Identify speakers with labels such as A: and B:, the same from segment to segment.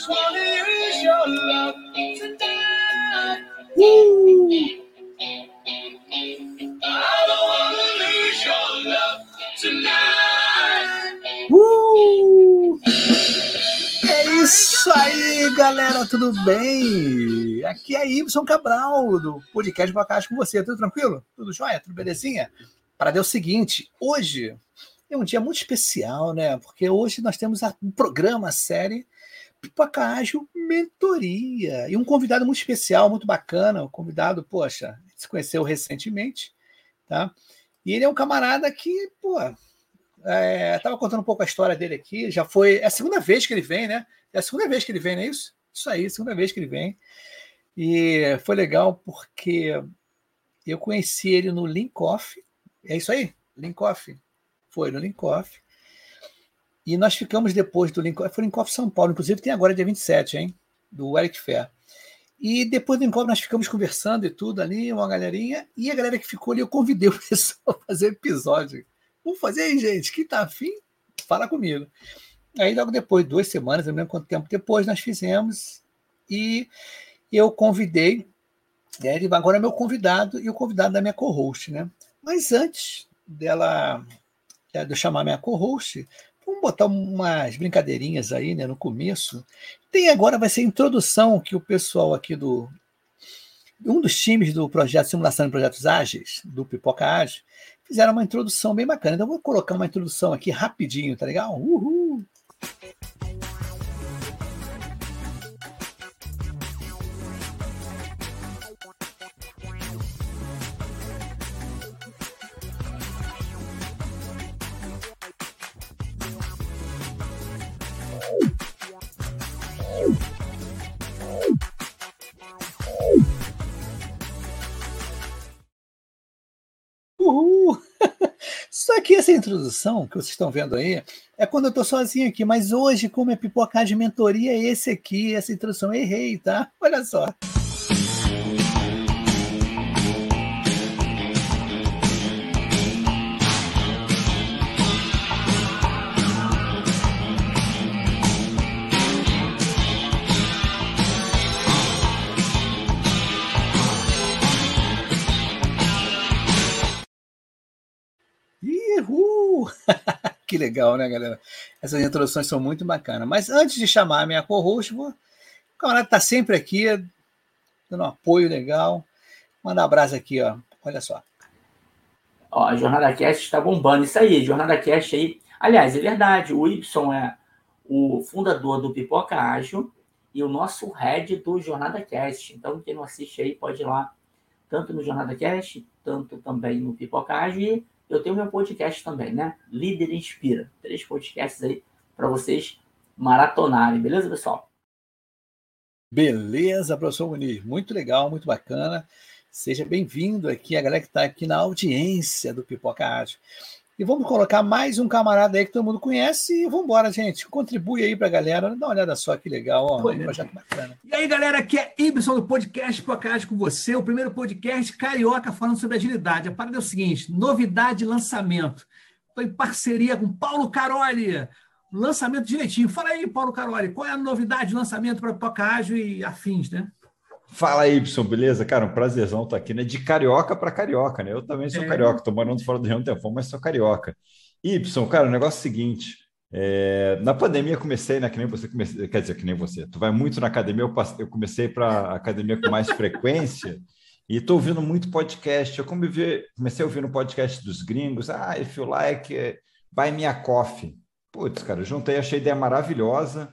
A: just wanna use your love tonight. Woo! I don't wanna lose your love tonight. Uh! É isso aí, galera, tudo bem? Aqui é Ibson Cabral, do podcast Bacate com você. Tudo tranquilo? Tudo jóia? Tudo belezinha? Para dar o seguinte, hoje é um dia muito especial, né? Porque hoje nós temos um programa, série Pipoca Ágil Mentoria. E um convidado muito especial, muito bacana. O convidado, poxa, se conheceu recentemente, tá? E ele é um camarada que, pô, é, tava contando um pouco a história dele aqui. Já foi. É a segunda vez que ele vem, né? É a segunda vez que ele vem, não é isso? Isso aí, segunda vez que ele vem. E foi legal porque eu conheci ele no Linkoff. É isso aí? Linkoff foi no Linkoff. E nós ficamos depois do Linkoff, foi Linkoff São Paulo, inclusive tem agora dia 27, hein? Do Eric Fair. E depois do Linkoff nós ficamos conversando e tudo ali, uma galerinha, e a galera que ficou ali, eu convidei o pessoal a fazer episódio. Vamos fazer aí, gente, quem tá afim, fala comigo. Aí logo depois, duas semanas, não lembro quanto tempo depois, nós fizemos, e eu convidei, né, ele agora é meu convidado, e o convidado da minha co-host, né? Mas antes dela é, de eu chamar minha co-host, vamos botar umas brincadeirinhas aí né, no começo. Tem agora, vai ser a introdução que o pessoal aqui do. Um dos times do projeto Simulação de Projetos Ágeis, do Pipoca Ágil, fizeram uma introdução bem bacana. Então, eu vou colocar uma introdução aqui rapidinho, tá legal? Uhul! Essa introdução que vocês estão vendo aí é quando eu estou sozinho aqui, mas hoje, como é pipocar de mentoria, esse aqui, essa introdução, errei, tá? Olha só. que legal, né, galera? Essas introduções são muito bacanas. Mas antes de chamar a minha co-host, o camarada está sempre aqui, dando um apoio legal. Manda um abraço aqui, ó. Olha só.
B: Ó, a Jornada Cast está bombando. Isso aí, Jornada Cast aí. Aliás, é verdade, o Y é o fundador do Pipoca Ágil e o nosso head do Jornada Cast. Então, quem não assiste aí pode ir lá, tanto no Jornada Cast, tanto também no Pipoca Ágil e eu tenho meu podcast também, né? Líder Inspira. Três podcasts aí para vocês maratonarem, beleza, pessoal?
A: Beleza, professor Muniz. Muito legal, muito bacana. Seja bem-vindo aqui, a galera que está aqui na audiência do Pipoca Ágil. E vamos colocar mais um camarada aí que todo mundo conhece e vamos embora, gente. Contribui aí para a galera. Dá uma olhada só que legal, ó. Um projeto bacana. E aí, galera, aqui é Ibson do podcast Podcast com você, o primeiro podcast carioca falando sobre agilidade. A parada é o seguinte: novidade de lançamento. Estou em parceria com Paulo Caroli. Lançamento direitinho. Fala aí, Paulo Caroli, qual é a novidade de lançamento para Podcast e afins, né?
C: Fala aí, Y, beleza? Cara, um prazerzão estar aqui, né? De carioca para carioca, né? Eu também sou é. carioca, tô morando fora do Rio um tempão, mas sou carioca. Y, cara, o negócio é o seguinte: é, na pandemia comecei, né? Que nem você comecei, quer dizer, que nem você. Tu vai muito na academia, eu, passei, eu comecei para academia com mais frequência e estou ouvindo muito podcast. Eu comecei, comecei a ouvir no podcast dos gringos. Ah, if you like, buy me a coffee. Putz, cara, juntei, achei a ideia maravilhosa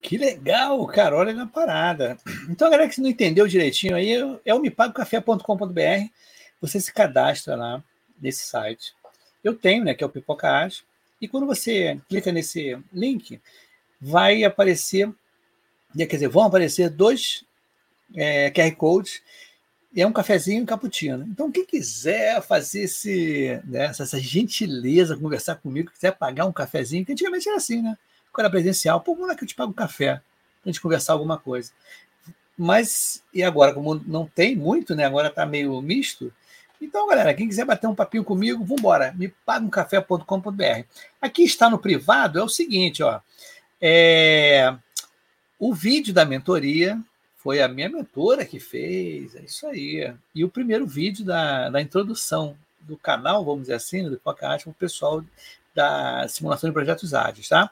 A: Que legal, Carolia na parada. Então, galera que não entendeu direitinho aí, é o mepagocafé.com.br você se cadastra lá nesse site. Eu tenho, né, que é o Pipoca Arte, e quando você clica nesse link, vai aparecer, quer dizer, vão aparecer dois é, QR Codes, e é um cafezinho e um cappuccino. Então, quem quiser fazer esse, né, essa gentileza, conversar comigo, quiser pagar um cafezinho, que antigamente era assim, né? Quando era presencial, pô, vamos lá que eu te pago um café, pra gente conversar alguma coisa. Mas, e agora, como não tem muito, né? Agora está meio misto, então, galera, quem quiser bater um papinho comigo, vamos embora. Me paga um café.com.br. Aqui está no privado, é o seguinte, ó. É... O vídeo da mentoria foi a minha mentora que fez, é isso aí. E o primeiro vídeo da, da introdução do canal, vamos dizer assim, do podcast, para o pessoal da simulação de projetos ágeis, tá?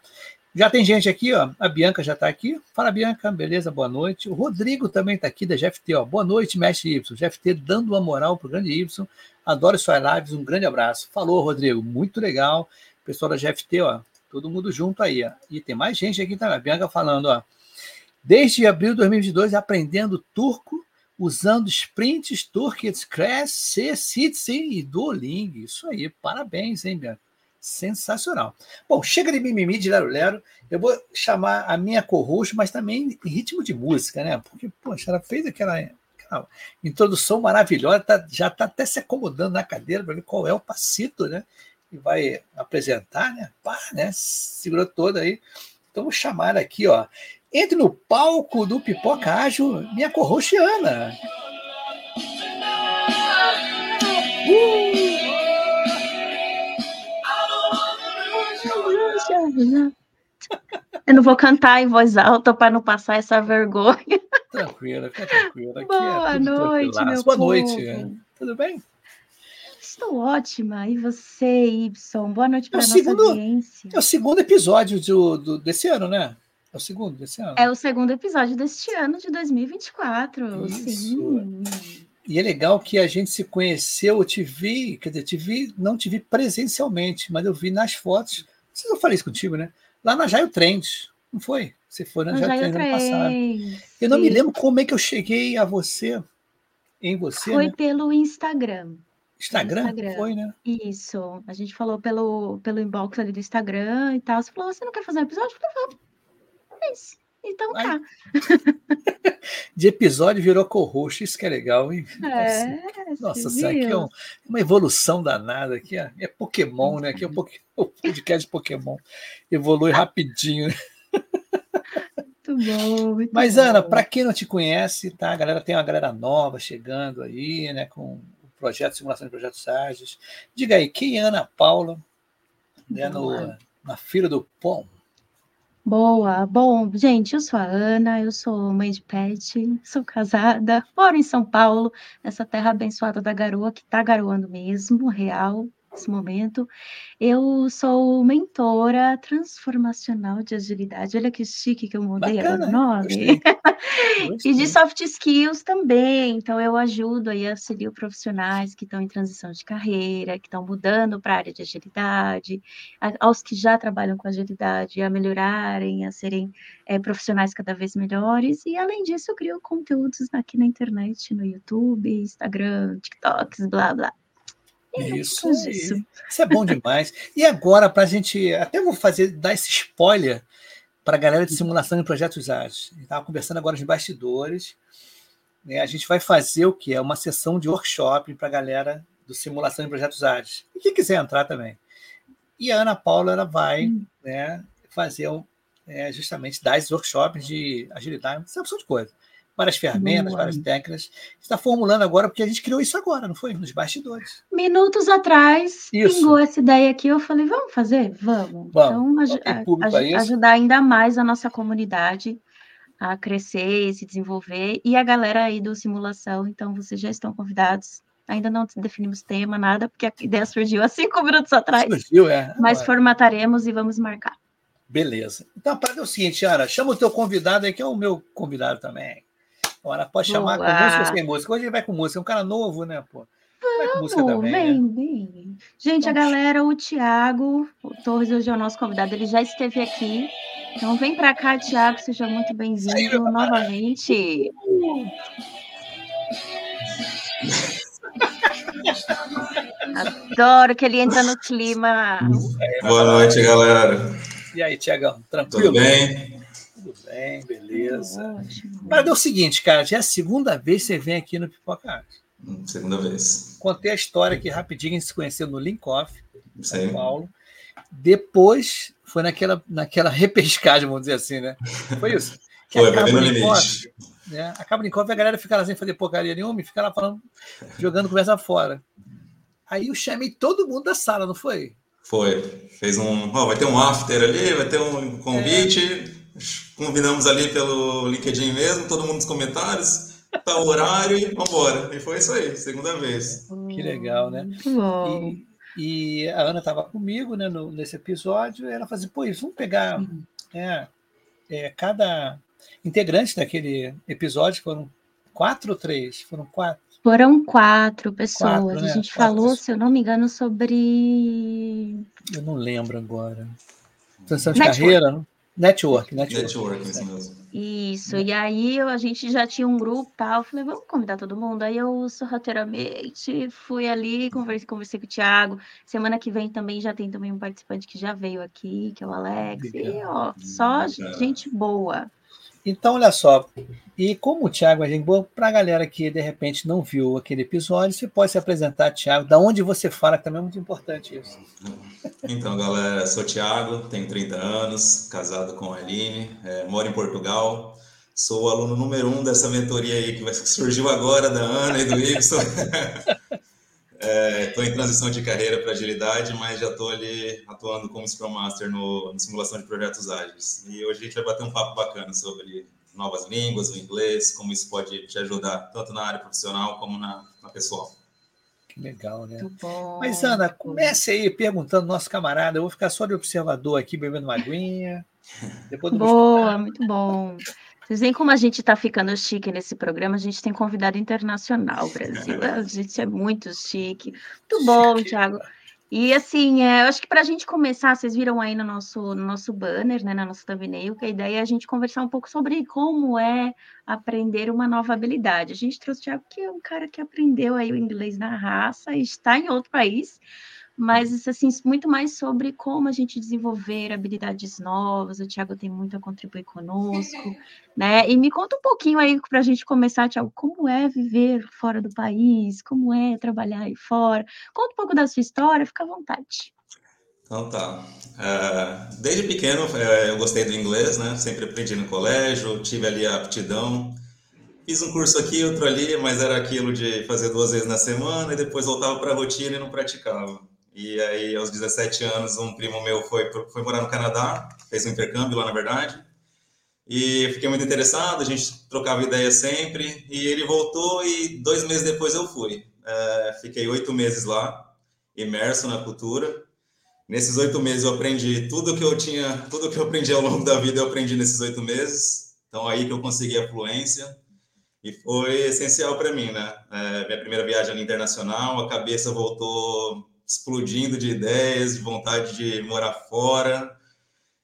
A: Já tem gente aqui, ó. A Bianca já está aqui. Fala, Bianca, beleza? Boa noite. O Rodrigo também está aqui da GFT, ó. Boa noite, mestre Y. GFT dando uma moral para o grande Y. Adoro suas lives, um grande abraço. Falou, Rodrigo, muito legal. Pessoal da GFT, ó, todo mundo junto aí, ó. E tem mais gente aqui também. A Bianca falando, ó. Desde abril de 2022, aprendendo turco, usando sprints, toolkits, Crash, C, Citizen e Duolingo. Isso aí, parabéns, hein, Bianca? Sensacional. Bom, chega de mimimi de lero-lero. Eu vou chamar a minha co-host, mas também em ritmo de música, né? Porque, poxa, ela fez aquela, aquela introdução maravilhosa, tá, já está até se acomodando na cadeira para ver qual é o passito, né? E vai apresentar, né? Pá, né? Segurou toda aí. Então, vou chamar aqui, ó. Entre no palco do Pipoca Ágil, minha co-host Ana. Uh!
D: Eu não vou cantar em voz alta para não passar essa vergonha.
A: Tranquila, fica tranquila. Aqui
D: é Boa é noite, meu
A: Boa povo. noite. Tudo bem?
D: Estou ótima. E você, Y? Boa noite para é a nossa segundo, audiência.
A: É o segundo episódio do, do, desse ano, né? É o segundo desse ano.
D: É o segundo episódio deste ano de 2024. Isso. Sim.
A: E é legal que a gente se conheceu, eu te vi, quer dizer, te vi, não te vi presencialmente, mas eu vi nas fotos se eu falei isso contigo, né? Lá na Jaio Trends, não foi? Você foi na, Jaio, Trends ano passado. Eu não me lembro como é que eu cheguei a você, em você.
D: Foi né? pelo Instagram.
A: Instagram? Instagram? Foi, né?
D: Isso. A gente falou pelo, pelo inbox ali do Instagram e tal. Você falou, você não quer fazer um episódio? Eu falei, é isso. Então tá.
A: De episódio virou co-host, isso que é legal, hein?
D: É,
A: Nossa, isso aqui é um, uma evolução danada aqui. É Pokémon, né? Aqui é um o podcast Pokémon. Evolui rapidinho.
D: Muito bom. Muito
A: Mas,
D: bom.
A: Ana, para quem não te conhece, tá? A galera tem uma galera nova chegando aí, né? Com o projeto Simulação de Projetos Ágeis. Diga aí, quem é Ana Paula, né, no, na Fila do Pão?
D: Boa. Bom, gente, eu sou a Ana, eu sou mãe de pet, sou casada, moro em São Paulo, nessa terra abençoada da garoa, que tá garoando mesmo, real, nesse momento. Eu sou mentora transformacional de agilidade. Olha que chique que eu mudei Bacana, o nome. e de soft skills também. Então, eu ajudo aí, auxilio profissionais que estão em transição de carreira, que estão mudando para a área de agilidade, aos que já trabalham com agilidade, a melhorarem, a serem é, profissionais cada vez melhores. E, além disso, eu crio conteúdos aqui na internet, no YouTube, Instagram, TikToks, blá, blá.
A: Isso, isso. isso é bom demais. E agora, para a gente. Até vou fazer, dar esse spoiler para a galera de simulação de projetos ágeis. Estava conversando agora de bastidores. Né? A gente vai fazer o que? É uma sessão de workshop para a galera do simulação de projetos ágeis. E quem quiser entrar também. E a Ana Paula ela vai hum. né, fazer é, justamente dar esses workshops de agilidade, essa opção de coisa. Várias ferramentas, várias técnicas. Está formulando agora, porque a gente criou isso agora, não foi? Nos bastidores.
D: Minutos atrás, isso. pingou essa ideia aqui, eu falei, vamos fazer? Vamos. vamos. Então, aj ajudar ainda mais a nossa comunidade a crescer e se desenvolver, e a galera aí do simulação, então vocês já estão convidados. Ainda não definimos tema, nada, porque a ideia surgiu há cinco minutos atrás. Surgiu, é. Mas formataremos e vamos marcar.
A: Beleza. Então a parada é o seguinte, Ana, chama o teu convidado aí, que é o meu convidado também. Ana, pode chamar Boa. com música ou sem música. Hoje ele vai com música, é um cara novo, né, pô?
D: Vamos, também, bem, né? Gente, a galera, o Tiago, o Torres hoje é o nosso convidado, ele já esteve aqui. Então vem para cá, Tiago, seja muito bem-vindo novamente. Adoro que ele entra no clima.
E: Boa noite, galera.
A: E aí, Tiagão, tranquilo?
E: Tudo bem?
A: Tudo bem, beleza. Mas é o seguinte, cara, já é a segunda vez que você vem aqui no Pipoca Arte.
E: Hum, segunda vez.
A: Contei a história aqui rapidinho, a gente se conheceu no Linkoff, São Paulo. Depois foi naquela, naquela repescagem, vamos dizer assim, né? Foi isso.
E: Que foi, vai no limite.
A: Né? Acaba de e a galera fica lá sem fazer porcaria nenhuma e fica lá falando, jogando conversa fora. Aí eu chamei todo mundo da sala, não foi?
E: Foi. Fez um. Oh, vai ter um after ali, vai ter um convite. É. Combinamos ali pelo LinkedIn mesmo, todo mundo nos comentários tá o horário e vambora. E foi isso aí, segunda vez.
A: Que legal, né? E, e, a Ana estava comigo né, no, nesse episódio, e ela fazia, pô, isso, vamos pegar é, é, cada integrante daquele episódio, foram quatro ou três? Foram quatro.
D: Foram quatro pessoas. Quatro, né? A gente quatro falou, pessoas. se eu não me engano, sobre.
A: Eu não lembro agora. Transição de Network. carreira, não? Network, network.
E: Network, isso mesmo.
D: Isso, e aí a gente já tinha um grupo tal, falei, vamos convidar todo mundo. Aí eu sorrateiramente fui ali, conversei, conversei com o Thiago. Semana que vem também já tem também um participante que já veio aqui, que é o Alex. E ó, só gente boa.
A: Então, olha só, e como o Thiago é gente boa, para a galera que de repente não viu aquele episódio, você pode se apresentar, Thiago, da onde você fala, que também é muito importante isso.
E: Então, galera, sou Thiago, tenho 30 anos, casado com a Aline, é, moro em Portugal, sou o aluno número um dessa mentoria aí que surgiu agora, da Ana e do Ibson. Estou é, em transição de carreira para agilidade, mas já estou ali atuando como Scrum Master no, no, simulação de projetos ágeis. E hoje a gente vai bater um papo bacana sobre novas línguas, o inglês, como isso pode te ajudar tanto na área profissional como na, na pessoal.
A: Que legal, né? Mas, Ana, comece aí perguntando nosso camarada. Eu vou ficar só de observador aqui, bebendo uma aguinha.
D: Depois Boa, muito bom. Vocês veem como a gente está ficando chique nesse programa. A gente tem convidado internacional, Brasil. A gente é muito chique. Muito bom, Thiago. E assim, é, eu acho que para a gente começar, vocês viram aí no nosso, no nosso banner, né, na nossa thumbnail, que a ideia é a gente conversar um pouco sobre como é aprender uma nova habilidade. A gente trouxe o Thiago, que é um cara que aprendeu aí o inglês na raça e está em outro país, mas assim, muito mais sobre como a gente desenvolver habilidades novas. O Tiago tem muito a contribuir conosco, né? E me conta um pouquinho aí para a gente começar, Tiago, como é viver fora do país, como é trabalhar aí fora. Conta um pouco da sua história, fica à vontade.
E: Então tá. Uh, desde pequeno uh, eu gostei do inglês, né? Sempre aprendi no colégio, tive ali a aptidão. Fiz um curso aqui, outro ali, mas era aquilo de fazer duas vezes na semana e depois voltava para a rotina e não praticava. E aí, aos 17 anos, um primo meu foi, foi morar no Canadá, fez um intercâmbio lá, na verdade. E fiquei muito interessado, a gente trocava ideia sempre. E ele voltou e dois meses depois eu fui. É, fiquei oito meses lá, imerso na cultura. Nesses oito meses eu aprendi tudo que eu tinha, tudo que eu aprendi ao longo da vida eu aprendi nesses oito meses. Então aí que eu consegui a fluência e foi essencial para mim, né? É, minha primeira viagem internacional, a cabeça voltou explodindo de ideias, de vontade de morar fora.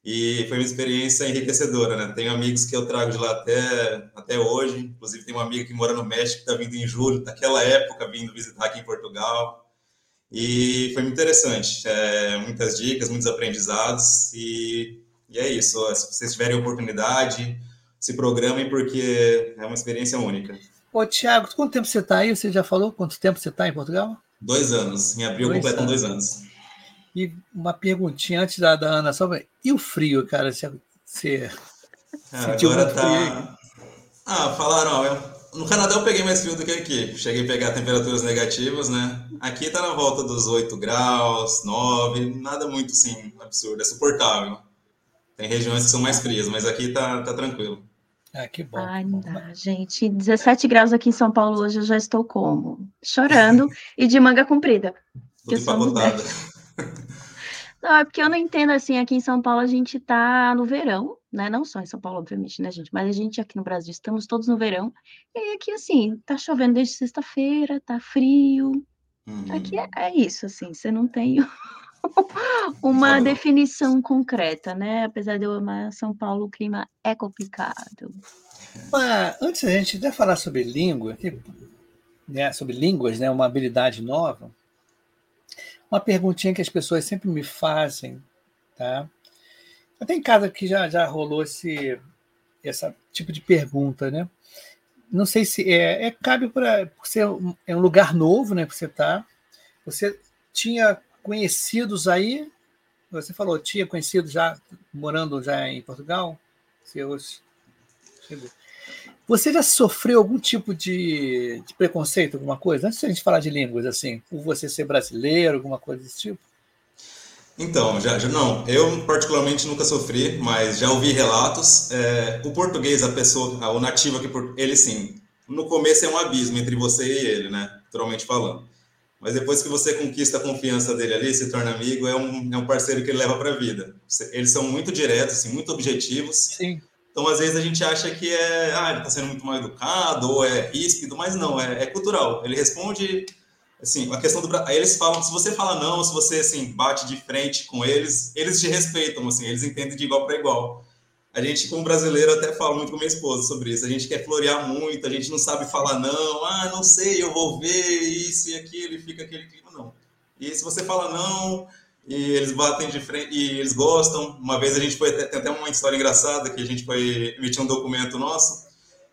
E: E foi uma experiência enriquecedora, né? Tenho amigos que eu trago de lá até, até hoje. Inclusive, tem uma amiga que mora no México, que está vindo em julho, naquela época, vindo visitar aqui em Portugal. E foi muito interessante. É, muitas dicas, muitos aprendizados. E, e é isso. Se vocês tiverem oportunidade, se programem, porque é uma experiência única.
A: Ô, Tiago, quanto tempo você está aí? Você já falou quanto tempo você está em Portugal?
E: Dois anos. Em abril dois completam dois anos.
A: E uma perguntinha antes da, da Ana, só e o frio, cara? Você, você
E: ah, agora tá, Ah, falaram, eu- no Canadá eu peguei mais frio do que aqui. Cheguei a pegar temperaturas negativas, né? Aqui tá na volta dos 8 graus, 9, nada muito assim absurdo, é suportável. Tem regiões que são mais frias, mas aqui tá, tá tranquilo.
A: Ah, que bom.
D: Ai,
A: que
D: não
A: bom.
D: dá, gente. 17 graus aqui em São Paulo hoje, eu já estou como? Chorando e de manga comprida.
E: Tudo
D: Eu sou mulher. Não, é porque eu não entendo assim, aqui em São Paulo a gente tá no verão, né? Não só em São Paulo, obviamente, né, gente? Mas a gente aqui no Brasil estamos todos no verão. E aí aqui, assim, tá chovendo desde sexta-feira, tá frio.
E: Uhum.
D: Aqui é, é isso, assim, você não tem uma definição concreta, né? Apesar de eu amar São Paulo, o clima é complicado.
A: Mas, antes da gente até falar sobre língua, né, sobre línguas, né, uma habilidade nova, uma perguntinha que as pessoas sempre me fazem, tá? Até em casa que já, já rolou esse essa tipo de pergunta, né? Não sei se é, é cabe para ser um, é um lugar novo, né? Que você tá. Você tinha conhecidos aí? Você falou tinha conhecido já morando já em Portugal? Chegou. Você já sofreu algum tipo de, de preconceito, alguma coisa? Antes de a gente falar de línguas, assim, por você ser brasileiro, alguma coisa desse tipo?
E: Então, já, já não, eu particularmente nunca sofri, mas já ouvi relatos. É, o português, a pessoa, o nativo aqui, ele sim, no começo é um abismo entre você e ele, né? Naturalmente falando. Mas depois que você conquista a confiança dele ali, se torna amigo, é um, é um parceiro que ele leva para a vida. Eles são muito diretos, assim, muito objetivos.
A: Sim.
E: Então, às vezes, a gente acha que é, ah, ele está sendo muito mal educado, ou é ríspido, mas não, é, é cultural. Ele responde, assim, a questão do... Aí eles falam, se você fala não, se você, assim, bate de frente com eles, eles te respeitam, assim, eles entendem de igual para igual. A gente, como brasileiro, até fala muito com minha esposa sobre isso. A gente quer florear muito, a gente não sabe falar não, ah, não sei, eu vou ver isso e aquilo, e fica aquele clima, não. E se você fala não, e eles batem de frente e eles gostam. Uma vez a gente foi tem até uma história engraçada que a gente foi emitir um documento nosso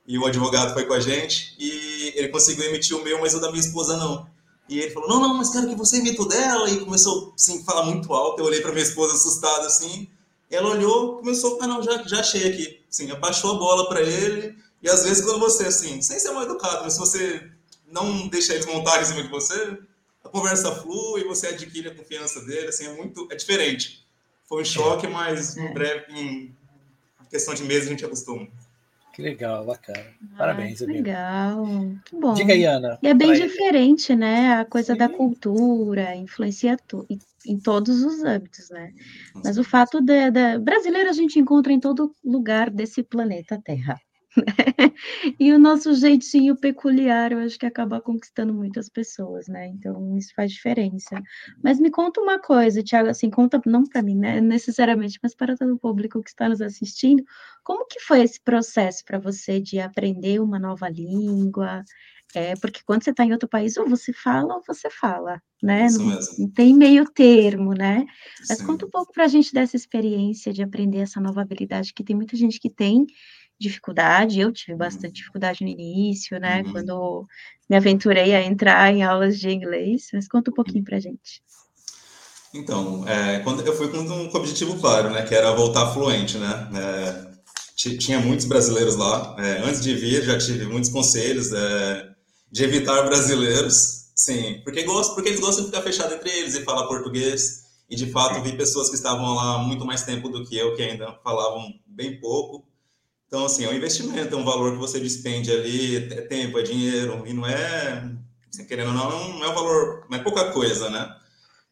E: e o advogado foi com a gente e ele conseguiu emitir o meu, mas o da minha esposa não. E ele falou: "Não, não, mas quero que você imita o dela" e começou assim a falar muito alto. Eu olhei para minha esposa assustada assim. Ela olhou, começou: "Ah, não, já já achei aqui". Assim, abaixou a bola para ele. E às vezes quando você assim, sem ser mal educado, mas se você não deixa eles montarem em cima de você, a conversa flui, você adquire a confiança dele, assim, é muito, é diferente. Foi um choque, mas em breve, em questão de meses, a gente acostuma.
A: Que legal, bacana. Parabéns,
D: Ai, que
A: amigo.
D: legal. Que bom.
A: Diga aí, Ana.
D: E é bem diferente, né? A coisa da
A: Sim.
D: cultura influencia tu, em, todos os âmbitos, né? Mas o fato da, da brasileiro a gente encontra em todo lugar desse planeta Terra. E o nosso jeitinho peculiar, eu acho que acaba conquistando muitas pessoas, né? Então isso faz diferença. Mas me conta uma coisa, Thiago, assim, conta não para mim, né, necessariamente, mas para todo o público que está nos assistindo, como que foi esse processo para você de aprender uma nova língua? É, porque quando você está em outro país, ou você fala ou você fala, né?
E: Isso
D: Não,
E: mesmo.
D: não tem meio termo, né? Mas
E: Sim.
D: conta um pouco para a gente dessa experiência de aprender essa nova habilidade, que tem muita gente que tem dificuldade, eu tive bastante dificuldade no início, né?
E: Uhum.
D: Quando me aventurei a entrar em aulas de inglês, mas conta um pouquinho pra gente.
E: Então, é, quando eu fui com um objetivo claro, né, que era voltar fluente, né? É, ti- tinha muitos brasileiros lá. É, antes de vir, já tive muitos conselhos é, de evitar brasileiros, sim, porque gosto, porque eles gostam de ficar fechado entre eles e falar português. E de fato vi pessoas que estavam lá muito mais tempo do que eu, que ainda falavam bem pouco. Então, assim, é um investimento, é um valor que você despende ali, é tempo, é dinheiro, e não é, assim, querendo ou não, não é um valor, não é pouca coisa, né?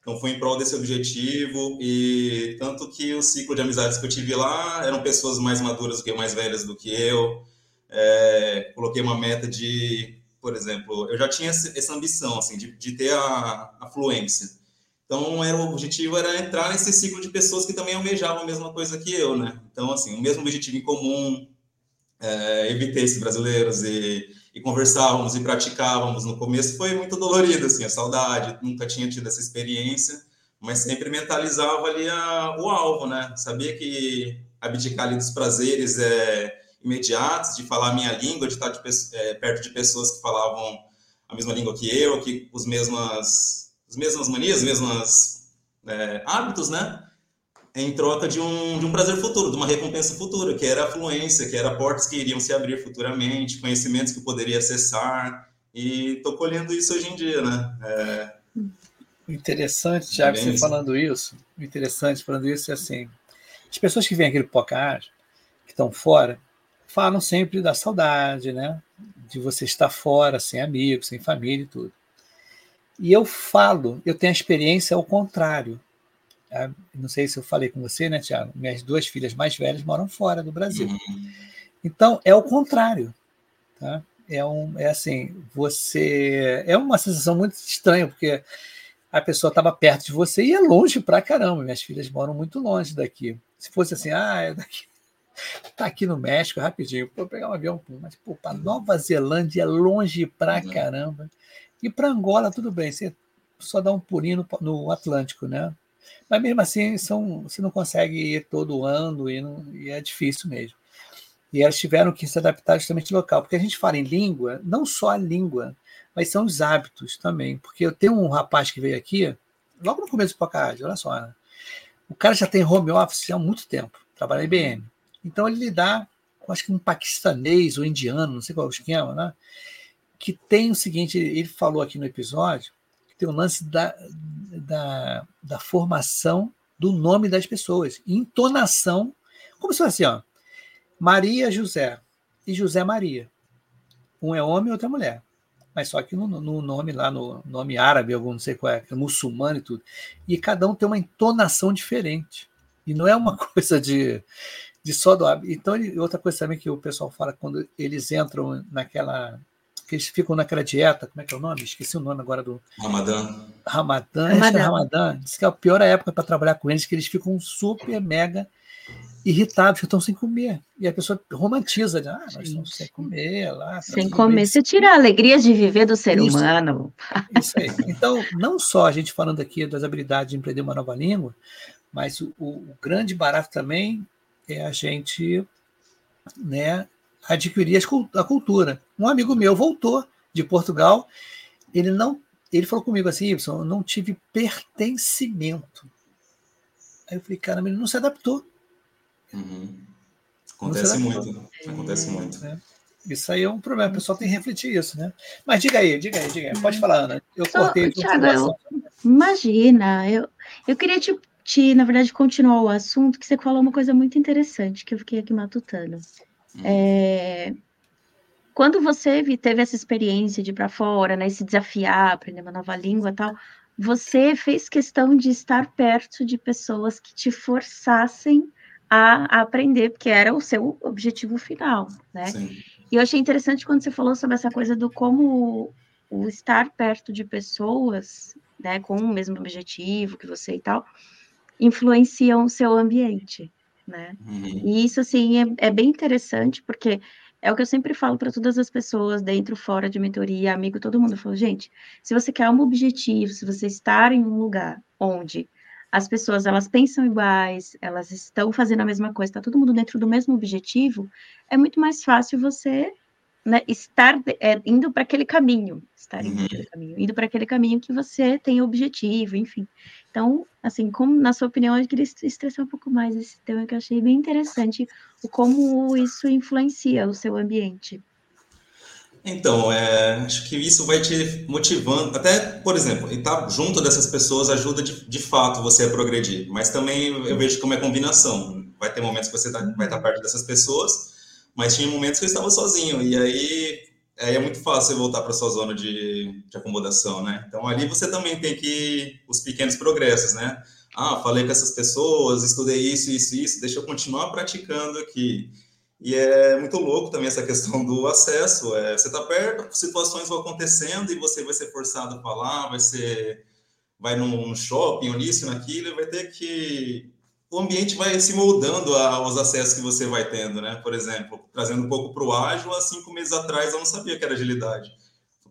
E: Então, fui em prol desse objetivo, e tanto que o ciclo de amizades que eu tive lá eram pessoas mais maduras do que mais velhas do que eu. É, coloquei uma meta de, por exemplo, eu já tinha essa ambição, assim, de, de ter a, a fluência. Então, era, o objetivo era entrar nesse ciclo de pessoas que também almejavam a mesma coisa que eu, né? Então, assim, o mesmo objetivo em comum, é, esses brasileiros e, e conversávamos e praticávamos. No começo foi muito dolorido, assim, a saudade, nunca tinha tido essa experiência, mas sempre mentalizava ali a, o alvo, né? Sabia que abdicar ali dos prazeres é, imediatos, de falar a minha língua, de estar de, é, perto de pessoas que falavam a mesma língua que eu, que os mesmas, as mesmas manias, os mesmos é, hábitos, né? em troca de um, de um prazer futuro, de uma recompensa futura, que era a fluência, que era portas que iriam se abrir futuramente, conhecimentos que eu poderia acessar, e estou colhendo isso hoje em dia, né? É...
A: Interessante, Tiago, você falando isso, interessante falando isso é assim, as pessoas que vêm aqui do Pocar, que estão fora, falam sempre da saudade, né? De você estar fora, sem amigos, sem família e tudo. E eu falo, eu tenho a experiência ao contrário. Tá? Não sei se eu falei com você, né, Tiago? Minhas duas filhas mais velhas moram fora do Brasil. Uhum. Então, é o contrário. Tá? É, um, é assim, você. É uma sensação muito estranha, porque a pessoa estava perto de você e é longe pra caramba. Minhas filhas moram muito longe daqui. Se fosse assim, ah, é daqui. Tá aqui no México, rapidinho, vou pegar um avião, mas pô, para Nova Zelândia é longe pra uhum. caramba. E para Angola, tudo bem, você só dá um pulinho no, no Atlântico, né? Mas mesmo assim, são, você não consegue ir todo ano e, não, e é difícil mesmo. E elas tiveram que se adaptar justamente local, porque a gente fala em língua, não só a língua, mas são os hábitos também. Porque eu tenho um rapaz que veio aqui, logo no começo do podcast, olha só, né? o cara já tem home office há muito tempo, trabalha na IBM. Então ele lidar com acho que um paquistanês ou indiano, não sei qual é o esquema, né? Que tem o seguinte, ele falou aqui no episódio, que tem o lance da, da, da formação do nome das pessoas, entonação, como se fosse assim, ó, Maria José e José Maria. Um é homem e outro é mulher. Mas só que no, no nome lá, no nome árabe, algum não sei qual é, é muçulmano e tudo. E cada um tem uma entonação diferente. E não é uma coisa de, de só do hábito. Então, outra coisa também que o pessoal fala quando eles entram naquela que eles ficam naquela dieta, como é que é o nome? Esqueci o nome agora do.
E: Ramadã.
A: Ramadã, Ramadã. É Ramadã. Diz que é a pior época para trabalhar com eles, que eles ficam super, mega irritados, que estão sem comer. E a pessoa romantiza, né? ah, nós estamos sem comer lá.
D: Sem comer, você tira a alegria de viver do ser isso, humano.
A: Isso aí. Então, não só a gente falando aqui das habilidades de empreender uma nova língua, mas o, o grande barato também é a gente né, adquirir a cultura. Um amigo meu voltou de Portugal, ele não, ele falou comigo assim, eu não tive pertencimento. Aí eu falei, cara, ele não se adaptou.
E: Uhum. Acontece muito, acontece muito. É.
A: Isso aí é um problema, o pessoal tem que refletir isso, né? Mas diga aí, diga aí, diga aí. Pode falar, Ana. Eu Só, cortei.
D: Thiago, eu, imagina, eu, eu queria te, te, na verdade, continuar o assunto, que você falou uma coisa muito interessante, que eu fiquei aqui matutando. É, quando você teve essa experiência de ir para fora, né, se desafiar, aprender uma nova língua tal, você fez questão de estar perto de pessoas que te forçassem a, a aprender, porque era o seu objetivo final, né? Sim. E eu achei interessante quando você falou sobre essa coisa do como o estar perto de pessoas, né, com o mesmo objetivo que você e tal, influenciam o seu ambiente né? Uhum. E isso, assim, é, é, bem interessante, porque é o que eu sempre falo para todas as pessoas, dentro, fora de mentoria, amigo, todo mundo. fala, gente, se você quer um objetivo, se você estar em um lugar onde as pessoas, elas pensam iguais, elas estão fazendo a mesma coisa, está todo mundo dentro do mesmo objetivo, é muito mais fácil você né, estar é, indo para aquele caminho, estar indo, uhum. caminho, indo para aquele caminho que você tem objetivo, enfim. Então, assim, como na sua opinião, eu queria estressar um pouco mais esse tema que eu achei bem interessante, o como isso influencia o seu ambiente.
E: Então, é, acho que isso vai te motivando, até, por exemplo, estar junto dessas pessoas ajuda de, de fato você a progredir, mas também eu vejo como é combinação. Vai ter momentos que você tá, vai estar perto dessas pessoas, mas tinha momentos que eu estava sozinho, e aí, aí é muito fácil você voltar para sua zona de, de acomodação, né? Então ali você também tem que os pequenos progressos, né? Ah, falei com essas pessoas, estudei isso, isso, isso, deixa eu continuar praticando aqui. E é muito louco também essa questão do acesso. É, você está perto, situações vão acontecendo e você vai ser forçado a falar, vai ser, vai num shopping, ou nisso, naquilo, e vai ter que o ambiente vai se moldando aos acessos que você vai tendo, né? Por exemplo, trazendo um pouco para o ágil, há cinco meses atrás eu não sabia que era agilidade.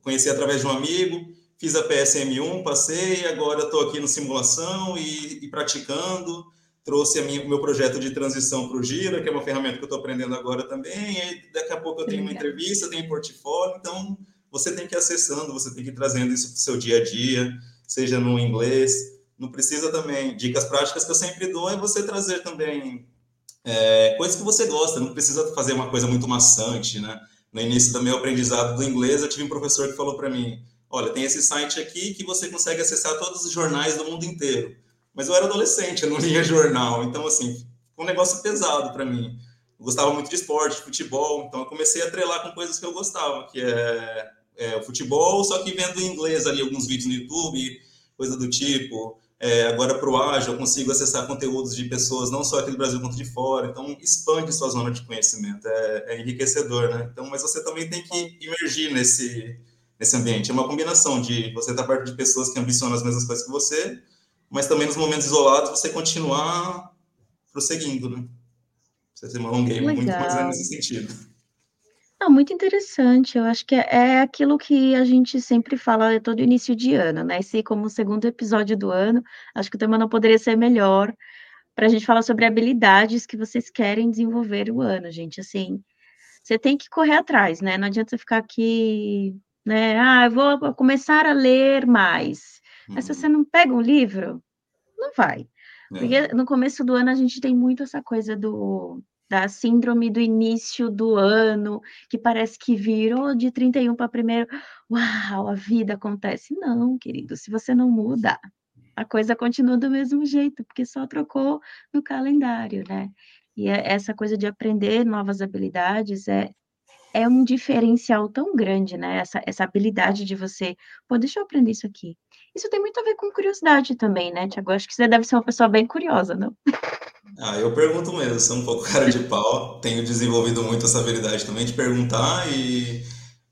E: Conheci através de um amigo, fiz a PSM1, passei, agora estou aqui no simulação e, e praticando. Trouxe minha, o meu projeto de transição para o Gira, que é uma ferramenta que eu estou aprendendo agora também. E daqui a pouco eu tenho uma entrevista, tenho um portfólio. Então, você tem que ir acessando, você tem que ir trazendo isso para o seu dia a dia, seja no inglês, não precisa também. Dicas práticas que eu sempre dou é você trazer também é, coisas que você gosta, não precisa fazer uma coisa muito maçante, né? No início do meu aprendizado do inglês, eu tive um professor que falou para mim: olha, tem esse site aqui que você consegue acessar todos os jornais do mundo inteiro. Mas eu era adolescente, eu não lia jornal, então, assim, foi um negócio pesado para mim. Eu gostava muito de esporte, de futebol, então eu comecei a trelar com coisas que eu gostava, que é, é o futebol, só que vendo em inglês ali alguns vídeos no YouTube, coisa do tipo. É, agora para o ágil eu consigo acessar conteúdos de pessoas não só aqui do Brasil quanto de fora, então expande sua zona de conhecimento, é, é enriquecedor, né? Então, mas você também tem que imergir nesse, nesse ambiente. É uma combinação de você estar perto de pessoas que ambicionam as mesmas coisas que você, mas também nos momentos isolados você continuar prosseguindo, né? Você se alonguei muito mais nesse sentido.
D: Não, muito interessante. Eu acho que é, é aquilo que a gente sempre fala todo início de ano, né? Esse como o segundo episódio do ano, acho que o tema não poderia ser melhor para a gente falar sobre habilidades que vocês querem desenvolver o ano, gente. Assim, você tem que correr atrás, né? Não adianta você ficar aqui, né? Ah, eu vou começar a ler mais. Mas se você uhum. não pega um livro, não vai. Porque é. no começo do ano a gente tem muito essa coisa do da síndrome do início do ano, que parece que virou de 31 para primeiro, uau, a vida acontece. Não, querido, se você não muda, a coisa continua do mesmo jeito, porque só trocou no calendário, né? E é essa coisa de aprender novas habilidades é, é um diferencial tão grande, né? Essa, essa habilidade de você, pô, deixa eu aprender isso aqui. Isso tem muito a ver com curiosidade também, né, Tiago? Acho que você deve ser uma pessoa bem curiosa, não?
E: Ah, eu pergunto mesmo, sou um pouco cara de pau, tenho desenvolvido muito essa habilidade também de perguntar e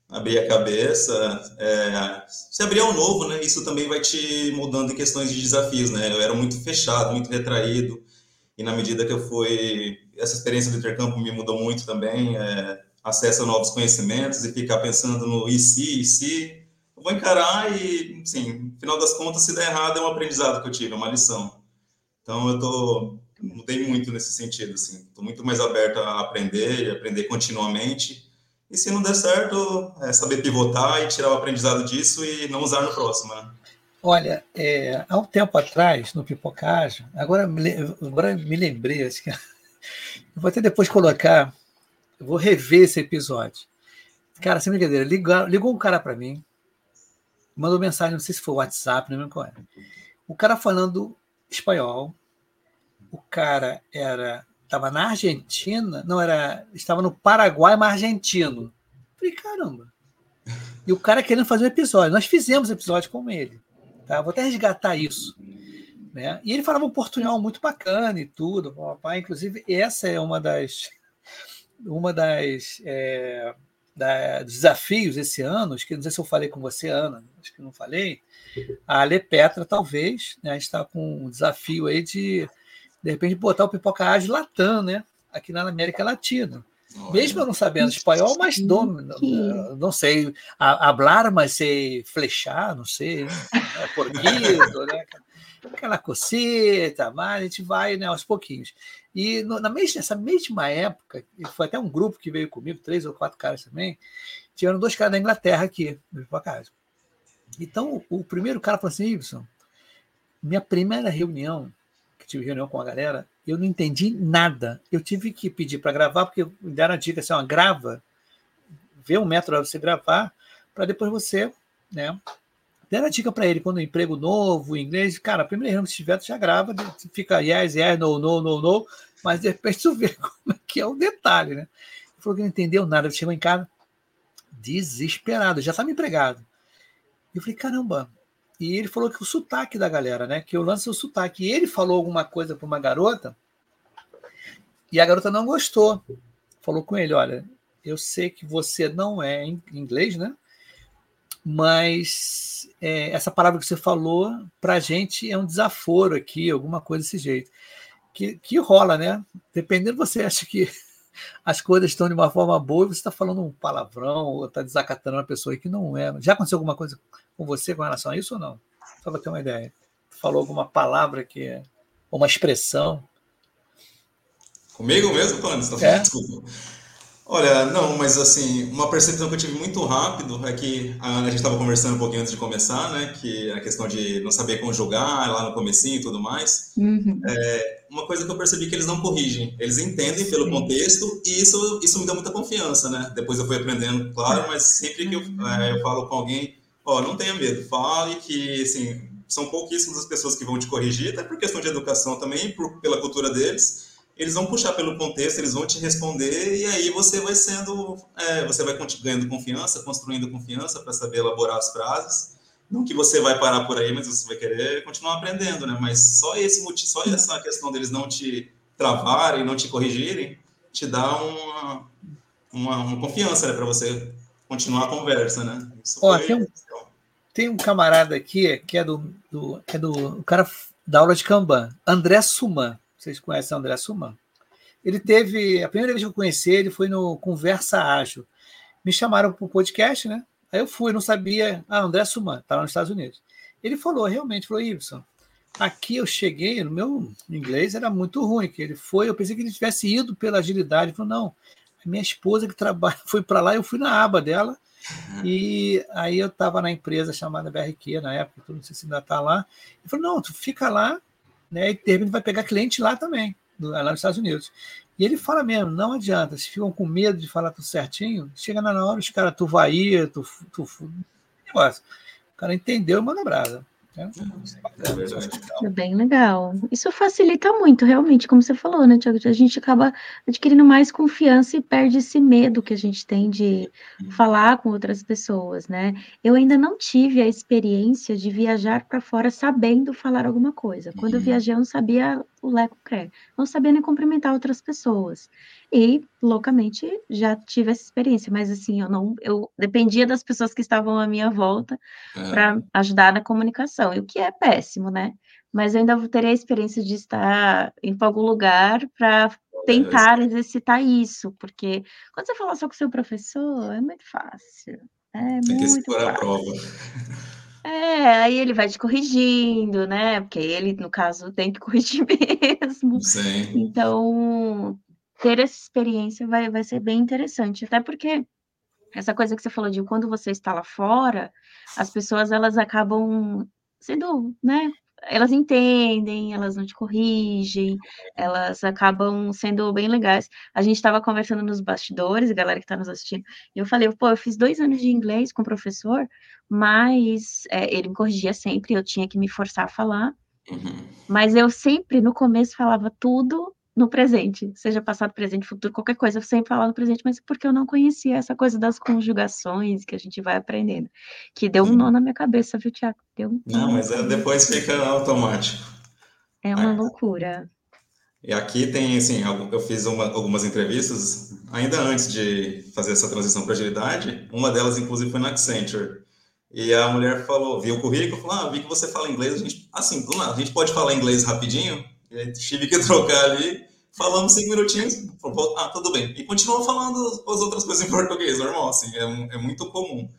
E: abrir a cabeça, é, se abrir ao novo, né? Isso também vai te mudando em questões de desafios, né? Eu era muito fechado, muito retraído, e na medida que eu fui, essa experiência do intercâmbio me mudou muito também, é, acesso a novos conhecimentos e ficar pensando no e se, e se, vou encarar e, sim, no final das contas, se der errado, é um aprendizado que eu tive, é uma lição. Então, eu tô mudei muito nesse sentido, assim. Estou muito mais aberto a aprender e aprender continuamente. E se não der certo, é saber pivotar e tirar o aprendizado disso e não usar no próximo, né?
A: Olha, é, há um tempo atrás, no Pipocagem, agora, agora me lembrei, acho que, vou até depois colocar, vou rever esse episódio. Cara, sem brincadeira, ligou, ligou um cara para mim, mandou mensagem, não sei se foi WhatsApp, não lembro qual é. O cara falando espanhol, o cara era estava na Argentina, não era, estava no Paraguai, mas argentino. Falei, caramba. E o cara querendo fazer um episódio. Nós fizemos episódio com ele. Tá? Vou até resgatar isso. Né? E ele falava um portunhol muito bacana e tudo. Papai, inclusive, essa é uma das uma das é, da, dos desafios esse ano, que não sei se eu falei com você, Ana, acho que não falei. A Lepetra, talvez, né, está com um desafio aí de de repente botar o pipoca ágil latam, né? Aqui na América Latina. Olha. Mesmo eu não sabendo espanhol, mas dou, não sei hablar, mas sei flechar, não sei, né? Porquito, né? Aquela coceta, mas a gente vai né, aos pouquinhos. E no, na mesma, nessa mesma época, foi até um grupo que veio comigo, três ou quatro caras também, tinham dois caras da Inglaterra aqui, no Pipoca Então, o primeiro cara falou assim, Ibson, minha primeira reunião tive reunião com a galera, eu não entendi nada. Eu tive que pedir para gravar, porque me deram a dica assim, ó, grava, vê um método para você gravar, para depois você, né? Deram a dica para ele, quando emprego novo, inglês, cara, a primeira reunião que tiver, tu já grava, fica yes, yes, no, no, no, no, mas de repente tu vê como é que é o detalhe, né? Ele falou que não entendeu nada, ele chegou em casa desesperado, já estava empregado. Eu falei, caramba, e ele falou que o sotaque da galera, né? Que eu lanço o sotaque. E ele falou alguma coisa para uma garota e a garota não gostou. Falou com ele: Olha, eu sei que você não é inglês, né? Mas é, essa palavra que você falou para a gente é um desaforo aqui, alguma coisa desse jeito. Que, que rola, né? Dependendo, você acha que as coisas estão de uma forma boa e você está falando um palavrão ou está desacatando uma pessoa que não é. Já aconteceu alguma coisa com você com relação a isso ou não? Só para ter uma ideia. Falou alguma palavra que é uma expressão?
E: Comigo mesmo, Pano? Tá
A: é?
E: Desculpa. Olha, não, mas assim, uma percepção que eu tive muito rápido é que a, a gente estava conversando um pouquinho antes de começar, né? Que a questão de não saber conjugar lá no comecinho e tudo mais.
D: Uhum.
E: É, uma coisa que eu percebi que eles não corrigem, eles entendem pelo
D: Sim.
E: contexto e isso, isso me deu muita confiança, né? Depois eu fui aprendendo, claro, mas sempre que eu, é, eu falo com alguém, ó, não tenha medo, fale que, assim, são pouquíssimas as pessoas que vão te corrigir, até por questão de educação também, por, pela cultura deles, eles vão puxar pelo contexto, eles vão te responder e aí você vai sendo, é, você vai ganhando confiança, construindo confiança para saber elaborar as frases. Não que você vai parar por aí, mas você vai querer continuar aprendendo, né? Mas só esse só essa questão deles não te travarem, não te corrigirem, te dá uma, uma, uma confiança né, para você continuar a conversa, né? Isso
A: Ó,
E: foi-
A: tem um- Tem um camarada aqui que é do, do, é do o cara da aula de Kanban, André Suman. Vocês conhecem o André Suman? Ele teve, a primeira vez que eu conheci ele foi no Conversa Ágil. Me chamaram para o podcast, né? Aí eu fui, não sabia. Ah, André Suman, está lá nos Estados Unidos. Ele falou, realmente, falou, Ibson, aqui eu cheguei, no meu inglês era muito ruim, que ele foi, eu pensei que ele tivesse ido pela agilidade. Ele falou, não, a minha esposa que trabalha foi para lá, eu fui na aba dela, e aí eu estava na empresa chamada BRQ na época, não sei se ainda está lá. Ele falou, não, tu fica lá, né? E repente vai pegar cliente lá também, lá nos Estados Unidos. E ele fala mesmo, não adianta, se ficam com medo de falar tudo certinho, chega na hora, os caras, tu vai tu, tu, tu negócio. O cara entendeu manda brasa. Né? Isso é
D: bem legal. Isso facilita muito, realmente, como você falou, né, Tiago? A gente acaba adquirindo mais confiança e perde esse medo que a gente tem de falar com outras pessoas, né? Eu ainda não tive a experiência de viajar para fora sabendo falar alguma coisa. Quando eu
E: Uhum.
D: viajei, eu não sabia o leco cré, não sabia nem cumprimentar outras pessoas. E loucamente já tive essa experiência, mas assim, eu não, eu dependia das pessoas que estavam à minha volta
E: É.
D: para ajudar na comunicação, e o que é péssimo, né? Mas eu ainda vou ter a experiência de estar em algum lugar para tentar exercitar isso, porque quando você fala só com o seu professor, é muito fácil. É
E: Tem que
D: muito
E: expor a
D: fácil.
E: prova.
D: É, aí ele vai te corrigindo, né? Porque ele, no caso, tem que corrigir mesmo.
E: Sim.
D: Então, ter essa experiência vai, vai ser bem interessante, até porque essa coisa que você falou de quando você está lá fora, as pessoas elas acabam sendo, né? Elas entendem, elas não te corrigem, elas acabam sendo bem legais. A gente estava conversando nos bastidores, a galera que está nos assistindo, e eu falei, pô, eu fiz dois anos de inglês com o professor, mas é, ele me corrigia sempre, eu tinha que me forçar a falar,
E: Uhum.
D: mas eu sempre, no começo, falava tudo no presente, seja passado, presente, futuro, qualquer coisa, eu sempre falava no presente, mas porque eu não conhecia essa coisa das conjugações que a gente vai aprendendo, que deu um nó na minha cabeça, viu, Tiago? Deu um
E: Não, mas é, depois fica automático.
D: É uma loucura.
E: E aqui tem, assim, eu fiz uma- algumas entrevistas ainda antes de fazer essa transição para agilidade. Uma delas, inclusive, foi na Accenture. E a mulher falou, viu o currículo, falou, ah, vi que você fala inglês, a gente, assim, a gente pode falar inglês rapidinho? E aí tive que trocar ali, falamos cinco minutinhos, ah, tudo bem. E continuou falando as outras coisas em português, normal, assim, é, mu- é muito comum.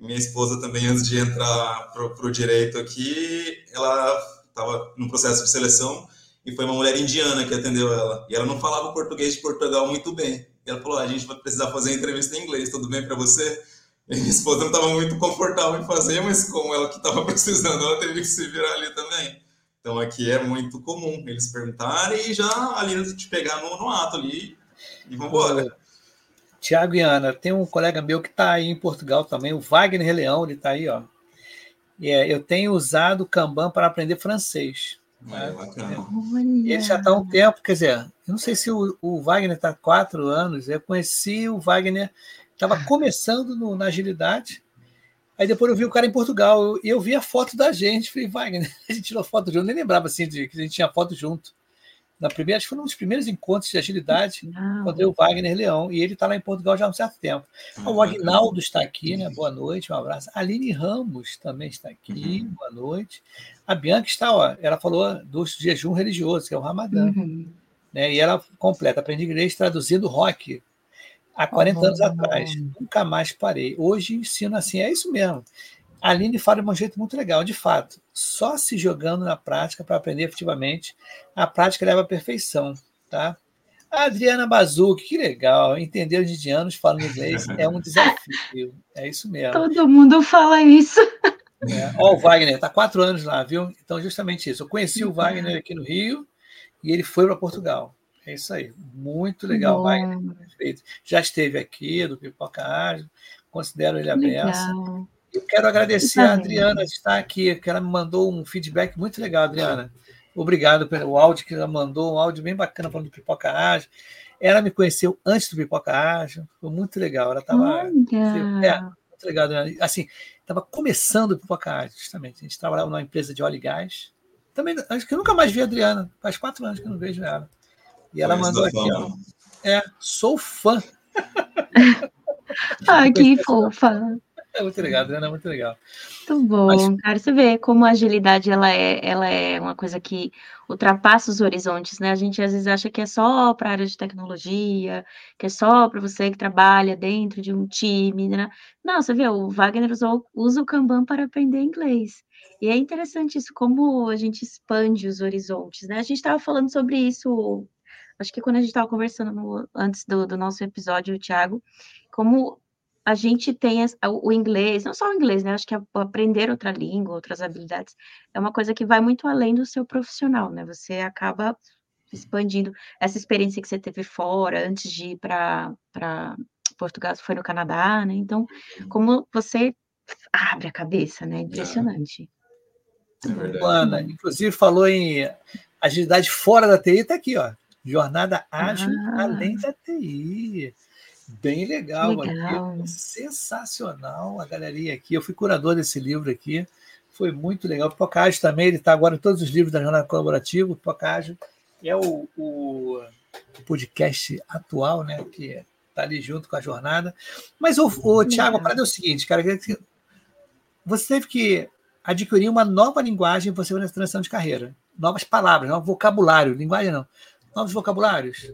E: Minha esposa também, antes de entrar para o direito aqui, ela estava no processo de seleção e foi uma mulher indiana que atendeu ela. E ela não falava português de Portugal muito bem. E ela falou: "Ah, a gente vai precisar fazer entrevista em inglês, tudo bem para você? E minha esposa não estava muito confortável em fazer, mas como ela que estava precisando, ela teve que se virar ali também. Então aqui é muito comum eles perguntarem e já ali te pegar no, no ato ali e vambora.
A: Tiago e Ana, tem um colega meu que está aí em Portugal também, o Wagner Leão, ele está aí, ó. E é, eu tenho usado o Kanban para aprender francês.
E: É bacana.
A: Ele já está há um tempo, quer dizer, eu não sei se o, o Wagner está há quatro anos, eu conheci o Wagner, estava começando no- na agilidade, aí depois eu vi o cara em Portugal, e eu vi a foto da gente, falei, Wagner, a gente tirou foto junto, nem lembrava assim de que a gente tinha foto junto. Na primeira, acho que foi um dos primeiros encontros de agilidade,
D: Não.
A: encontrei o Wagner Leão, e ele está lá em Portugal já há um certo tempo. O Agnaldo está aqui, né? Boa noite, um abraço. A Aline Ramos também está aqui,
E: Uhum.
A: boa noite. A Bianca está, ó, ela falou do jejum religioso, que é o Ramadã,
D: Uhum.
A: né? E ela completa, aprendi inglês traduzindo rock há 40 anos atrás. Nunca mais parei. Hoje ensino assim, é isso mesmo. A Aline fala de um jeito muito legal, de fato. Só se jogando na prática para aprender efetivamente. A prática leva à perfeição, tá? Adriana Bazuc, que legal. Entender os indianos falando inglês é um desafio. É isso mesmo.
D: Todo mundo fala isso.
A: É. Ó, o Wagner, está quatro anos lá, viu? Então, justamente isso. Eu conheci o Wagner aqui no Rio e ele foi para Portugal. É isso aí. Muito legal. Wagner. Perfeito. Já esteve aqui, do Pipoca Ágil. Considero ele a benção. Eu quero agradecer a Adriana de estar aqui, que ela me mandou um feedback muito legal, Adriana. Obrigado pelo áudio que ela mandou, um áudio bem bacana falando do Pipoca Ágil. Ela me conheceu antes do Pipoca Ágil, foi muito legal. Ela estava. É, muito legal, Adriana. Assim, estava começando o Pipoca Ágil, justamente. A gente trabalhava numa empresa de óleo e gás. Também, acho que eu nunca mais vi a Adriana, faz quatro anos que eu não vejo ela. E ela mandou aqui, ó. É, sou fã.
D: Ai, que fofa.
A: É muito legal, Adriana, é muito legal.
D: Muito bom, Mas... cara. Você vê como a agilidade ela é, ela é uma coisa que ultrapassa os horizontes, né? A gente às vezes acha que é só para a área de tecnologia, que é só para você que trabalha dentro de um time, né? Não, você vê, o Wagner usou, usa o Kanban para aprender inglês. E é interessante isso, como a gente expande os horizontes, né? A gente estava falando sobre isso, acho que quando a gente estava conversando no, antes do, do nosso episódio, Thiago, como a gente tem o inglês, não só o inglês, né? Acho que aprender outra língua, outras habilidades, é uma coisa que vai muito além do seu profissional, né? Você acaba expandindo essa experiência que você teve fora, antes de ir para Portugal, foi no Canadá, né? Então, como você abre a cabeça, né? Impressionante.
A: É Ana, inclusive falou em agilidade fora da TI, tá aqui, ó. Jornada ágil ah. além da TI. Bem legal, legal. Aqui, sensacional a galeria aqui. Eu fui curador desse livro aqui, foi muito legal. O Pocage também, ele está agora em todos os livros da Jornada Colaborativa. O Pocage é o, o, podcast atual, né, que está ali junto com a jornada. Mas, o, o Tiago, a parada é o seguinte, cara, você teve que adquirir uma nova linguagem para você fazer transição de carreira. Novas palavras, novo vocabulário, linguagem não. Novos vocabulários.